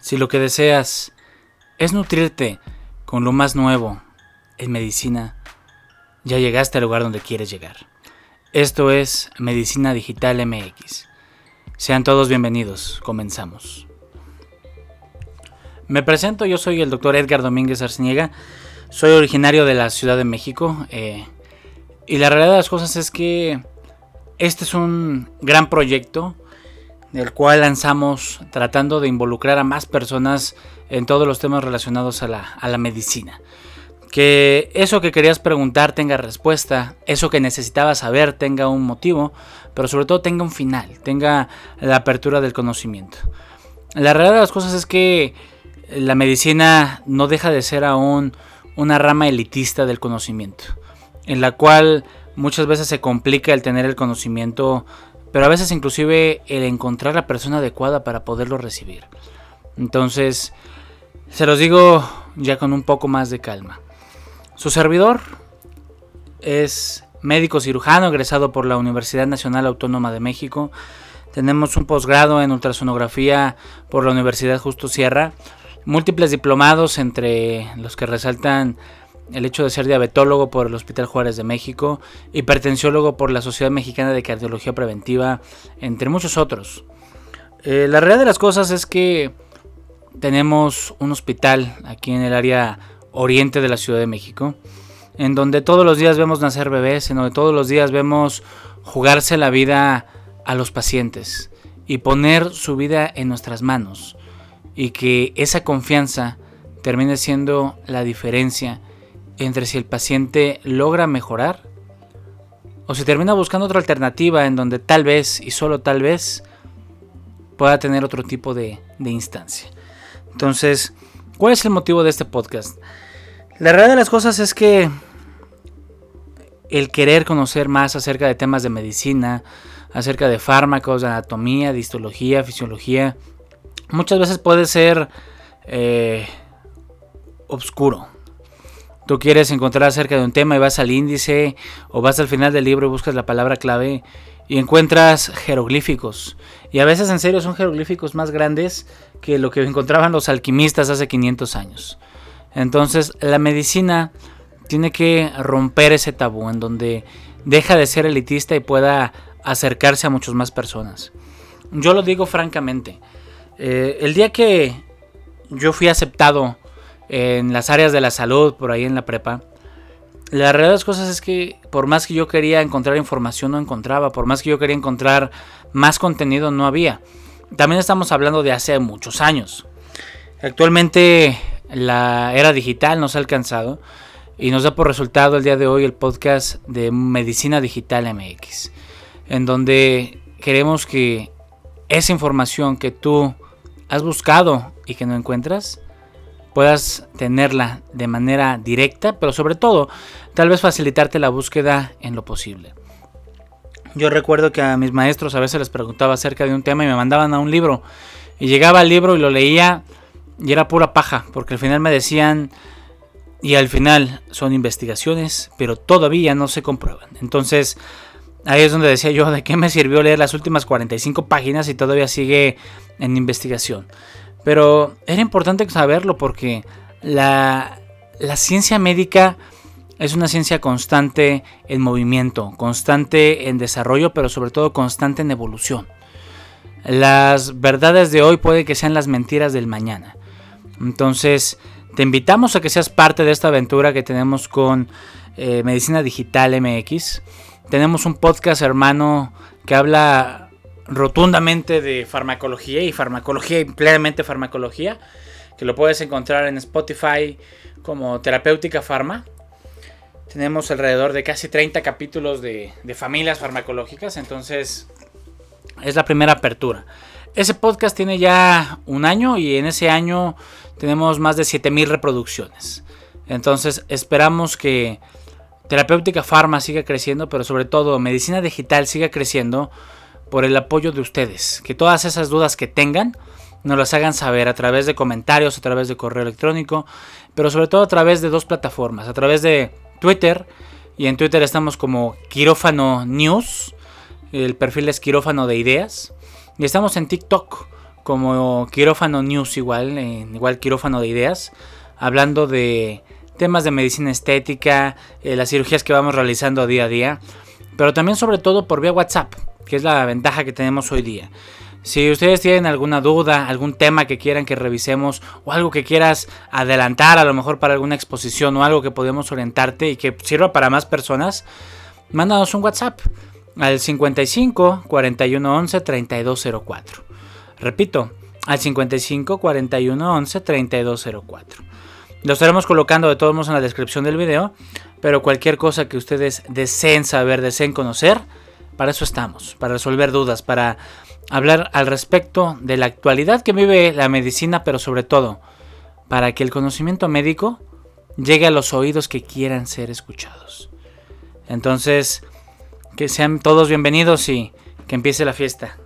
Si lo que deseas es nutrirte con lo más nuevo en medicina, ya llegaste al lugar donde quieres llegar. Esto es Medicina Digital MX. Sean todos bienvenidos, comenzamos. Me presento, yo soy el doctor Edgar Domínguez Arciniega, soy originario de la Ciudad de México eh, y la realidad de las cosas es que este es un gran proyecto el cual lanzamos tratando de involucrar a más personas en todos los temas relacionados a la, medicina. Que eso que querías preguntar tenga respuesta, eso que necesitabas saber tenga un motivo, pero sobre todo tenga un final, tenga la apertura del conocimiento. La realidad de las cosas es que la medicina no deja de ser aún una rama elitista del conocimiento, en la cual muchas veces se complica el tener el conocimiento pero a veces inclusive el encontrar la persona adecuada para poderlo recibir. Entonces, se los digo ya con un poco más de calma. Su servidor es médico cirujano egresado por la Universidad Nacional Autónoma de México. Tenemos un posgrado en ultrasonografía por la Universidad Justo Sierra. Múltiples diplomados entre los que resaltan el hecho de ser diabetólogo por el Hospital Juárez de México, hipertensiólogo por la Sociedad Mexicana de Cardiología Preventiva, entre muchos otros. Eh, la realidad de las cosas es que tenemos un hospital aquí en el área oriente de la Ciudad de México, en donde todos los días vemos nacer bebés, en donde todos los días vemos jugarse la vida a los pacientes y poner su vida en nuestras manos y que esa confianza termine siendo la diferencia entre si el paciente logra mejorar o si termina buscando otra alternativa en donde tal vez y solo tal vez pueda tener otro tipo de, instancia. Entonces, ¿cuál es el motivo de este podcast? La realidad de las cosas es que el querer conocer más acerca de temas de medicina, acerca de fármacos, de anatomía, de histología, fisiología, muchas veces puede ser eh, obscuro. Tú quieres encontrar acerca de un tema y vas al índice o vas al final del libro y buscas la palabra clave y encuentras jeroglíficos. Y a veces en serio son jeroglíficos más grandes que lo que encontraban los alquimistas hace 500 años. Entonces la medicina tiene que romper ese tabú en donde deja de ser elitista y pueda acercarse a muchas más personas. Yo lo digo francamente. Eh, el día que yo fui aceptado en las áreas de la salud, por ahí en la prepa. La realidad de las cosas es que por más que yo quería encontrar información no encontraba, por más que yo quería encontrar más contenido no había. También estamos hablando de hace muchos años. Actualmente la era digital nos ha alcanzado y nos da por resultado el día de hoy el podcast de Medicina Digital MX, en donde queremos que esa información que tú has buscado y que no encuentras, puedas tenerla de manera directa, pero sobre todo, tal vez facilitarte la búsqueda en lo posible. Yo recuerdo que a mis maestros a veces les preguntaba acerca de un tema y me mandaban a un libro. Y llegaba al libro y lo leía y era pura paja, porque al final me decían, y al final son investigaciones, pero todavía no se comprueban. Entonces, ahí es donde decía yo, ¿de qué me sirvió leer las últimas 45 páginas y todavía sigue en investigación? Pero era importante saberlo porque la, ciencia médica es una ciencia constante en movimiento, constante en desarrollo, pero sobre todo constante en evolución. Las verdades de hoy puede que sean las mentiras del mañana. Entonces, te invitamos a que seas parte de esta aventura que tenemos con eh, Medicina Digital MX. Tenemos un podcast hermano que habla rotundamente de farmacología y farmacología y plenamente farmacología, que lo puedes encontrar en Spotify como Terapéutica Pharma. Tenemos alrededor de casi 30 capítulos de, familias farmacológicas, entonces es la primera apertura. Ese podcast tiene ya un año y en ese año tenemos más de 7000 reproducciones. Entonces esperamos que Terapéutica Pharma siga creciendo, pero sobre todo Medicina Digital siga creciendo por el apoyo de ustedes. Que todas esas dudas que tengan nos las hagan saber a través de comentarios, a través de correo electrónico, pero sobre todo a través de dos plataformas, a través de Twitter. Y en Twitter estamos como Quirófano News, el perfil es Quirófano de Ideas. Y estamos en TikTok como Quirófano News igual, igual Quirófano de Ideas, hablando de temas de medicina estética, eh, las cirugías que vamos realizando día a día, pero también sobre todo por vía WhatsApp, que es la ventaja que tenemos hoy día. Si ustedes tienen alguna duda, algún tema que quieran que revisemos o algo que quieras adelantar a lo mejor para alguna exposición o algo que podemos orientarte y que sirva para más personas, mándanos un WhatsApp al 55 41 11 3204. Repito, al 55 41 11 3204. Lo estaremos colocando de todos modos en la descripción del video, pero cualquier cosa que ustedes deseen saber, deseen conocer, para eso estamos, para resolver dudas, para hablar al respecto de la actualidad que vive la medicina, pero sobre todo para que el conocimiento médico llegue a los oídos que quieran ser escuchados. Entonces, que sean todos bienvenidos y que empiece la fiesta.